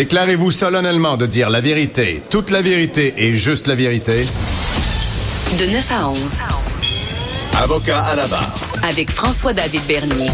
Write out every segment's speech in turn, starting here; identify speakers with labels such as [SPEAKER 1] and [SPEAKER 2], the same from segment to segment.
[SPEAKER 1] Déclarez-vous solennellement de dire la vérité, toute la vérité et juste la vérité.
[SPEAKER 2] De 9 à 11.
[SPEAKER 1] Avocat à la barre.
[SPEAKER 2] Avec François-David Bernier.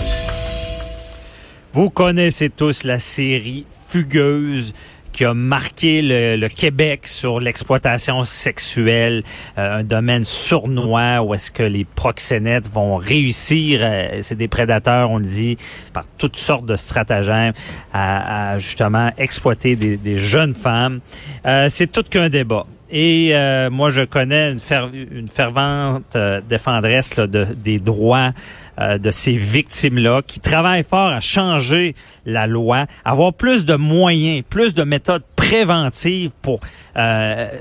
[SPEAKER 3] Vous connaissez tous la série Fugueuse qui a marqué le, Québec sur l'exploitation sexuelle, euh, un domaine sournois où est-ce que les proxénètes vont réussir, euh, c'est des prédateurs, on le dit, par toutes sortes de stratagèmes, à, justement exploiter des, des jeunes femmes. Euh, c'est tout qu'un débat. Et euh, moi, je connais une, fer- une fervente euh, défendresse de, des droits euh, de ces victimes-là qui travaillent fort à changer la loi, avoir plus de moyens, plus de méthodes préventives pour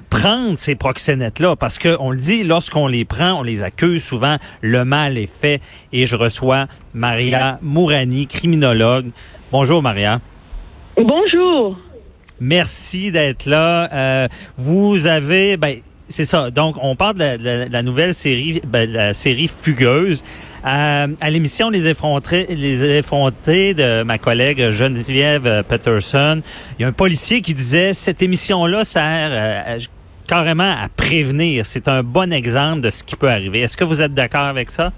[SPEAKER 3] prendre ces proxénètes-là. Parce que on le dit, lorsqu'on les prend, on les accuse souvent, le mal est fait. Et je reçois Maria Mourani, criminologue. Bonjour Maria.
[SPEAKER 4] Bonjour.
[SPEAKER 3] Merci d'être là. Euh, vous avez, ben, c'est ça. Donc, on parle de la, de la- nouvelle série, ben, la série Fugueuse. Euh, à l'émission Les effrontés, les de ma collègue Geneviève Peterson, il y a un policier qui disait cette émission-là sert euh, carrément à prévenir. C'est un bon exemple de ce qui peut arriver. Est-ce que vous êtes d'accord avec ça?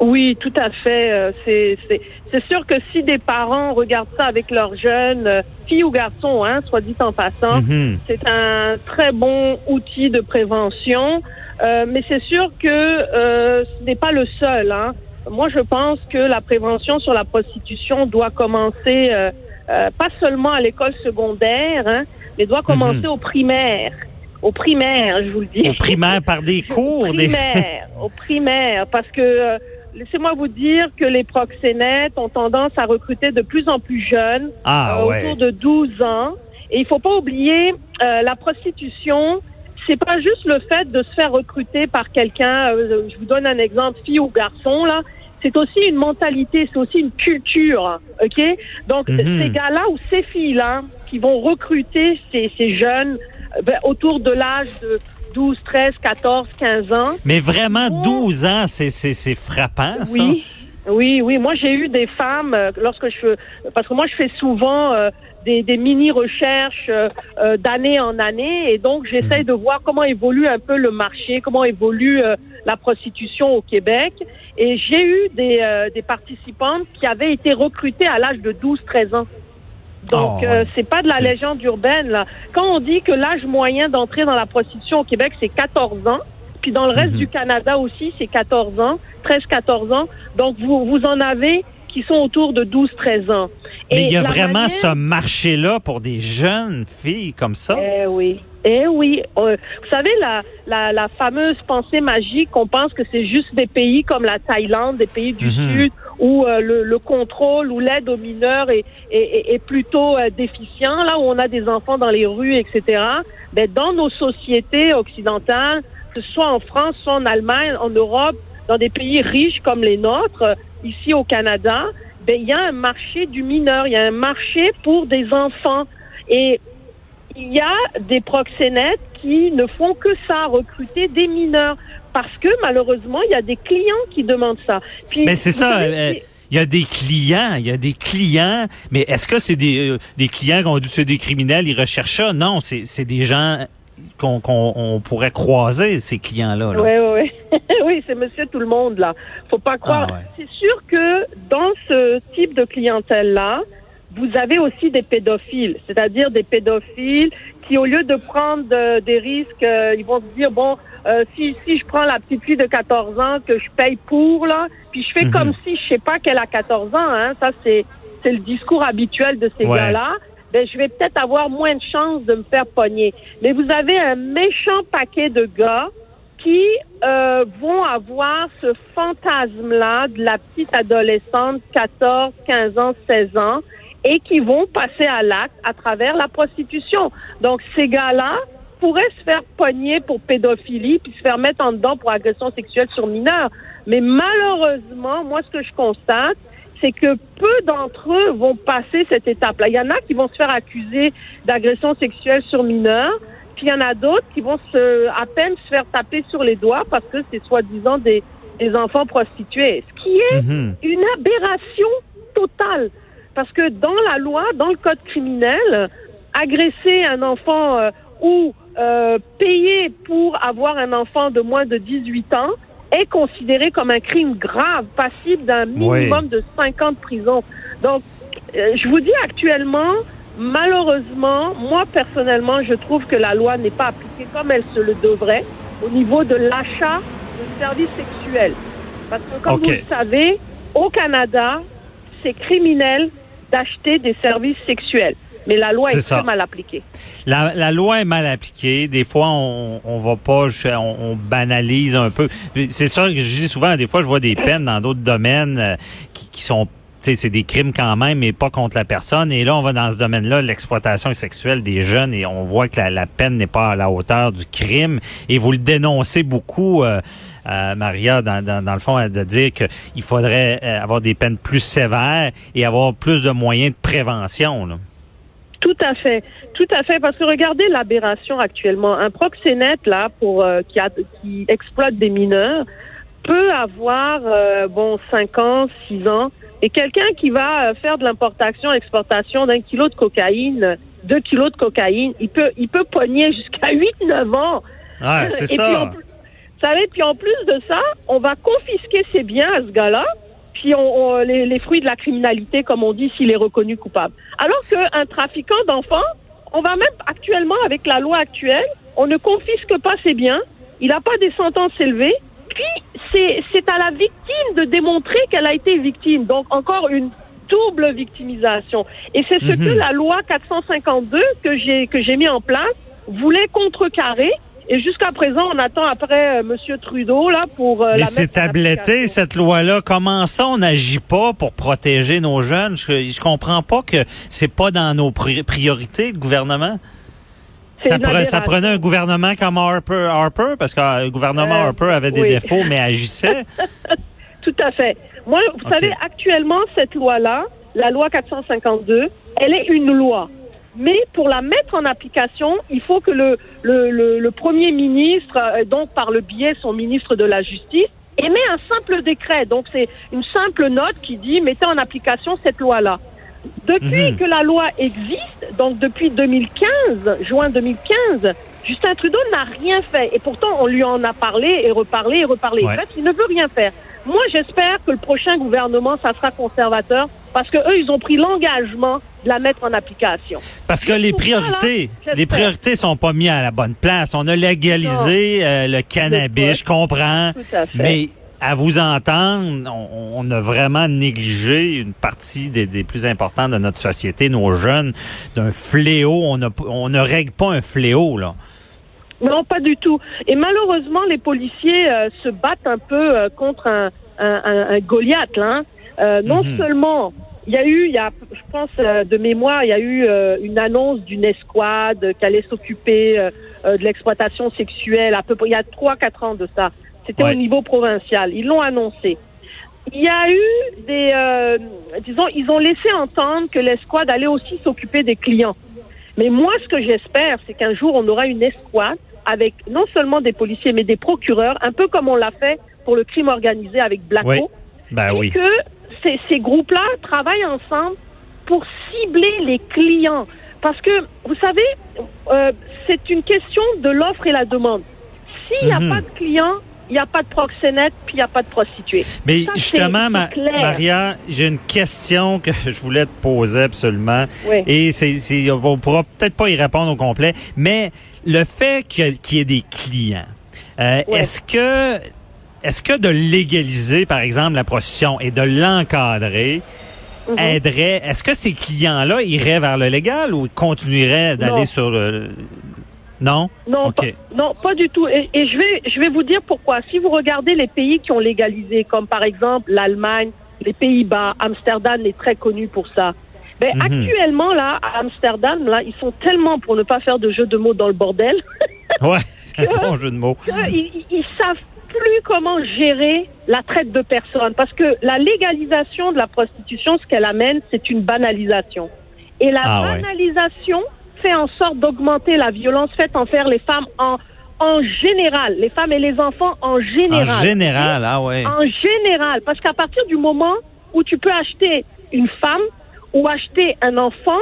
[SPEAKER 4] Oui, tout à fait. euh, C'est c'est c'est sûr que si des parents regardent ça avec leurs jeunes, euh, filles ou garçons, hein, soit dit en passant,
[SPEAKER 3] Mhm.
[SPEAKER 4] c'est un très bon outil de prévention. Euh, mais c'est sûr que euh, ce n'est pas le seul. Hein. Moi, je pense que la prévention sur la prostitution doit commencer euh, euh, pas seulement à l'école secondaire, hein, mais doit commencer
[SPEAKER 3] Mhm.
[SPEAKER 4] au primaire. Au primaire, je vous le dis.
[SPEAKER 3] Au primaire par des cours,
[SPEAKER 4] Au
[SPEAKER 3] des...
[SPEAKER 4] primaire, au primaire, parce que euh, laissez-moi vous dire que les proxénètes ont tendance à recruter de plus en plus jeunes,
[SPEAKER 3] Ah
[SPEAKER 4] euh,
[SPEAKER 3] ouais.
[SPEAKER 4] autour de 12 ans. Et il faut pas oublier euh, la prostitution. C'est pas juste le fait de se faire recruter par quelqu'un. euh, je vous donne un exemple, fille ou garçon là. C'est aussi une mentalité, c'est aussi une culture, ok? Donc
[SPEAKER 3] Mhm.
[SPEAKER 4] ces gars-là ou ces filles-là qui vont recruter ces, ces jeunes euh, ben, autour de l'âge de 12, 13, 14, 15 ans.
[SPEAKER 3] Mais vraiment,
[SPEAKER 4] Oh.
[SPEAKER 3] 12 ans, c'est frappant, ça.
[SPEAKER 4] Oui, oui, oui. Moi, j'ai eu des femmes euh, lorsque je parce que moi, je fais souvent euh, des, des mini recherches euh, d'année en année, et donc j'essaye de voir comment évolue un peu le marché, comment évolue la prostitution au Québec. Et j'ai eu des, des participantes qui avaient été recrutées à l'âge de 12-13 ans. Donc,
[SPEAKER 3] Oh,
[SPEAKER 4] euh, c'est pas de la légende urbaine, là. Quand on dit que l'âge moyen d'entrer dans la prostitution au Québec, c'est 14 ans, puis dans le reste
[SPEAKER 3] Mhm.
[SPEAKER 4] du Canada aussi, c'est 14 ans, 13-14 ans. Donc, vous, vous en avez qui sont autour de 12-13 ans.
[SPEAKER 3] Mais il y a vraiment
[SPEAKER 4] manière-
[SPEAKER 3] ce marché-là pour des jeunes filles comme ça?
[SPEAKER 4] Eh oui. Eh oui. Euh, vous savez, la, la, la fameuse pensée magique, on pense que c'est juste des pays comme la Thaïlande, des pays du
[SPEAKER 3] Mhm.
[SPEAKER 4] Sud, où euh, le, le contrôle ou l'aide aux mineurs est, est, est- plutôt euh, déficient, là où on a des enfants dans les rues, etc. Ben, dans nos sociétés occidentales, que ce soit en France, soit en Allemagne, en Europe, dans des pays riches comme les nôtres, euh, ici au Canada, ben, il y a un marché du mineur, il y a un marché pour des enfants. Et il y a des proxénètes qui ne font que ça, recruter des mineurs. Parce que malheureusement, il y a des clients qui demandent ça. Puis,
[SPEAKER 3] Mais c'est ça.
[SPEAKER 4] savez,
[SPEAKER 3] euh, Il y a des clients, il y a des clients, mais est-ce que c'est des, euh, des clients qui ont dû c'est des criminels, ils recherchent ça? Non, c'est c'est des gens qu'on on pourrait croiser, ces clients-là. là.
[SPEAKER 4] Oui, oui, oui. oui, c'est monsieur tout le monde, là. Faut pas croire.
[SPEAKER 3] Ah ouais.
[SPEAKER 4] C'est sûr que dans ce type de clientèle-là, vous avez aussi des pédophiles, c'est-à-dire des pédophiles qui, au lieu de prendre des risques, euh, ils vont se dire, bon, euh, si, si je prends la petite fille de 14 ans que je paye pour, là, puis je fais
[SPEAKER 3] Mhm.
[SPEAKER 4] comme si je sais pas qu'elle a 14 ans, hein, ça c'est c'est le discours habituel de ces
[SPEAKER 3] Ouais.
[SPEAKER 4] gars-là, ben, je vais peut-être avoir moins de chances de me faire pogner. Mais vous avez un méchant paquet de gars qui euh, vont avoir ce fantasme-là de la petite adolescente, 14, 15 ans, 16 ans, et qui vont passer à l'acte à travers la prostitution. Donc ces gars-là pourraient se faire pogner pour pédophilie puis se faire mettre en dedans pour agression sexuelle sur mineurs. Mais malheureusement, moi ce que je constate, c'est que peu d'entre eux vont passer cette étape-là. Il y en a qui vont se faire accuser d'agression sexuelle sur mineurs, puis il y en a d'autres qui vont se, à peine se faire taper sur les doigts parce que c'est soi-disant des, des enfants prostitués. Ce qui est
[SPEAKER 3] Mhm.
[SPEAKER 4] une aberration totale. Parce que dans la loi, dans le code criminel, agresser un enfant euh, ou euh, payer pour avoir un enfant de moins de 18 ans est considéré comme un crime grave, passible d'un minimum de 5 ans de prison. Donc, euh, je vous dis actuellement, malheureusement, moi personnellement, je trouve que la loi n'est pas appliquée comme elle se le devrait au niveau de l'achat de services sexuels. Parce que comme vous le savez, au Canada, c'est criminel d'acheter des services sexuels. Mais la loi est très mal appliquée.
[SPEAKER 3] La, la loi est mal appliquée. Des fois, on, on va pas, on, on banalise un peu. C'est ça que je dis souvent. Des fois, je vois des peines dans d'autres domaines euh, qui, qui sont, c'est des crimes quand même, mais pas contre la personne. Et là, on va dans ce domaine-là, l'exploitation sexuelle des jeunes, et on voit que la, peine n'est pas à la hauteur du crime. Et vous le dénoncez beaucoup. euh, euh, Maria, dans, dans, le fond, de dire qu'il faudrait euh, avoir des peines plus sévères et avoir plus de moyens de prévention.
[SPEAKER 4] Tout à fait, tout à fait, parce que regardez l'aberration actuellement. Un proxénète là pour euh, qui, qui exploite des mineurs peut avoir bon cinq ans, six ans, et quelqu'un qui va euh, faire de l'importation, exportation d'un kilo de cocaïne, deux kilos de cocaïne, il peut il peut pogner jusqu'à huit, neuf ans.
[SPEAKER 3] Ouais, c'est
[SPEAKER 4] puis, en
[SPEAKER 3] ça.
[SPEAKER 4] plus- vous savez, puis en plus de ça, on va confisquer ses biens à ce gars-là, puis on, on- les, les fruits de la criminalité, comme on dit, s'il est reconnu coupable. Alors qu'un trafiquant d'enfants, on va même actuellement, avec la loi actuelle, on ne confisque pas ses biens, il n'a pas des sentences élevées, puis c'est c'est à la victime de démontrer qu'elle a été victime. Donc encore une double victimisation. Et c'est ce
[SPEAKER 3] Mhm.
[SPEAKER 4] que la loi 452 que j'ai que j'ai mis en place voulait contrecarrer. Et jusqu'à présent, on attend après euh, Monsieur Trudeau là pour. euh,
[SPEAKER 3] Mais c'est tabletté, cette loi-là. Comment ça, on n'agit pas pour protéger nos jeunes? Je, je comprends pas que c'est pas dans nos pri- priorités, le gouvernement. Ça, pre- ça prenait un gouvernement comme Harper, Harper parce que euh, le gouvernement
[SPEAKER 4] Euh,
[SPEAKER 3] Harper avait des
[SPEAKER 4] oui.
[SPEAKER 3] défauts, mais agissait.
[SPEAKER 4] Tout à fait. Moi, vous savez, actuellement, cette loi-là, la loi 452, elle est une loi. Mais pour la mettre en application, il faut que le, le, le, le Premier ministre, euh, donc par le biais son ministre de la Justice, émet un simple décret. Donc c'est une simple note qui dit mettez en application cette loi-là. Depuis
[SPEAKER 3] Mhm.
[SPEAKER 4] que la loi existe, donc depuis 2015, juin 2015, Justin Trudeau n'a rien fait. Et pourtant, on lui en a parlé et reparlé et reparlé.
[SPEAKER 3] Ouais.
[SPEAKER 4] En fait, il ne veut rien faire. Moi, j'espère que le prochain gouvernement, ça sera conservateur parce que eux, ils ont pris l'engagement de la mettre en application.
[SPEAKER 3] Parce que les
[SPEAKER 4] ça,
[SPEAKER 3] priorités,
[SPEAKER 4] là,
[SPEAKER 3] les priorités sont pas mises à la bonne place. On a légalisé euh, le cannabis, je comprends,
[SPEAKER 4] Tout à fait.
[SPEAKER 3] mais à vous entendre, on, on a vraiment négligé une partie des, des plus importantes de notre société, nos jeunes, d'un fléau. On, a, on ne règle pas un fléau, là.
[SPEAKER 4] Non, pas du tout. Et malheureusement, les policiers euh, se battent un peu euh, contre un, un, un- un Goliath. Là, hein. Euh, non
[SPEAKER 3] Mhm.
[SPEAKER 4] seulement, il y a eu, il y a, je pense euh, de mémoire, il y a eu euh, une annonce d'une escouade euh, qui allait s'occuper de l'exploitation sexuelle à peu près il y a trois quatre ans de ça. C'était
[SPEAKER 3] Ouais.
[SPEAKER 4] au niveau provincial. Ils l'ont annoncé. Il y a eu des, euh, disons, ils ont laissé entendre que l'escouade allait aussi s'occuper des clients. Mais moi, ce que j'espère, c'est qu'un jour, on aura une escouade avec non seulement des policiers, mais des procureurs, un peu comme on l'a fait pour le crime organisé avec Blacko.
[SPEAKER 3] Oui. Ben
[SPEAKER 4] et
[SPEAKER 3] oui.
[SPEAKER 4] que ces, ces groupes-là travaillent ensemble pour cibler les clients. Parce que, vous savez, euh, c'est une question de l'offre et la demande. S'il n'y a
[SPEAKER 3] Mhm.
[SPEAKER 4] pas de clients, il n'y a pas de proxénète, puis il n'y a pas de prostituée.
[SPEAKER 3] Mais
[SPEAKER 4] Ça,
[SPEAKER 3] justement, Ma-. Maria, j'ai une question que je voulais te poser absolument.
[SPEAKER 4] Oui.
[SPEAKER 3] Et c'est, on pourra peut-être pas y répondre au complet, mais le fait qu'il y ait des clients, euh, est-ce que est-ce que de légaliser, par exemple, la prostitution et de l'encadrer
[SPEAKER 4] Mhm.
[SPEAKER 3] aiderait, est-ce que ces clients-là iraient vers le légal ou ils continueraient d'aller sur le... Non?
[SPEAKER 4] Non,
[SPEAKER 3] OK.
[SPEAKER 4] pas, non, pas du tout. Et, et je vais, je vais vous dire pourquoi. Si vous regardez les pays qui ont légalisé, comme par exemple l'Allemagne, les Pays-Bas, Amsterdam est très connu pour ça. Ben,
[SPEAKER 3] Mhm.
[SPEAKER 4] Actuellement, là, à Amsterdam, là, ils sont tellement pour ne pas faire de jeu de mots dans le bordel
[SPEAKER 3] Ouais, c'est un bon jeu de mots.
[SPEAKER 4] ils- ils savent plus comment gérer la traite de personnes. Parce que la légalisation de la prostitution, ce qu'elle amène, c'est une banalisation. Et la
[SPEAKER 3] Ah ouais.
[SPEAKER 4] Fait en sorte d'augmenter la violence faite envers les femmes en, en général, les femmes et les enfants en
[SPEAKER 3] En
[SPEAKER 4] général.
[SPEAKER 3] général, ah ouais.
[SPEAKER 4] En général, parce qu'à partir du moment où tu peux acheter une femme ou acheter un enfant,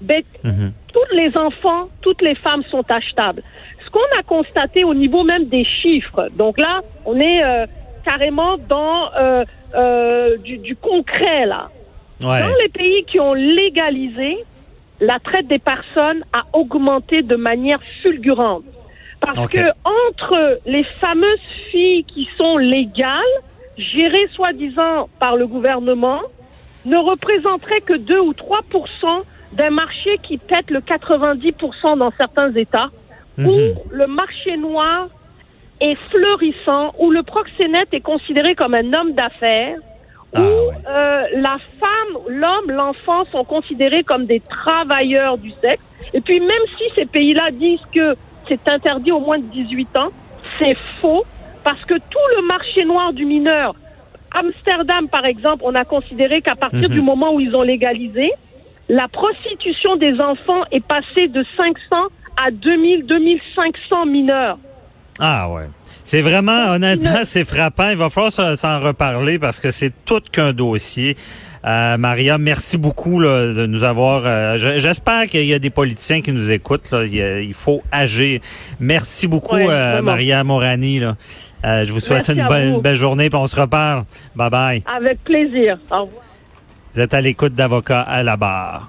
[SPEAKER 4] ben,
[SPEAKER 3] Mhm.
[SPEAKER 4] tous les enfants, toutes les femmes sont achetables. Ce qu'on a constaté au niveau même des chiffres, donc là, on est euh, carrément dans euh, euh, du, du concret là.
[SPEAKER 3] Ouais.
[SPEAKER 4] Dans les pays qui ont légalisé, la traite des personnes a augmenté de manière fulgurante. Parce que entre les fameuses filles qui sont légales, gérées soi-disant par le gouvernement, ne représenteraient que 2 ou 3% d'un marché qui pète le 90% dans certains États,
[SPEAKER 3] Mhm.
[SPEAKER 4] où le marché noir est fleurissant, où le proxénète est considéré comme un homme d'affaires,
[SPEAKER 3] Ah
[SPEAKER 4] où
[SPEAKER 3] ouais.
[SPEAKER 4] euh, la femme, l'homme, l'enfant sont considérés comme des travailleurs du sexe. Et puis même si ces pays-là disent que c'est interdit au moins de 18 ans, c'est faux parce que tout le marché noir du mineur, Amsterdam par exemple, on a considéré qu'à partir
[SPEAKER 3] Mhm.
[SPEAKER 4] du moment où ils ont légalisé, la prostitution des enfants est passée de 500 à 2000, 2500 mineurs.
[SPEAKER 3] Ah ouais. C'est vraiment, honnêtement, c'est frappant. Il va falloir s'en- reparler parce que c'est tout qu'un dossier. Euh, Maria, merci beaucoup là, de nous avoir. euh, je- J'espère qu'il y a des politiciens qui nous écoutent. Là. Il, y a- il faut agir. Merci beaucoup,
[SPEAKER 4] Ouais,
[SPEAKER 3] euh. Maria Morani. Là. Euh, je vous souhaite
[SPEAKER 4] Merci
[SPEAKER 3] une bonne, belle journée. Puis on se reparle. Bye bye.
[SPEAKER 4] Avec plaisir. Au revoir.
[SPEAKER 3] Vous êtes à l'écoute d'avocats à la barre.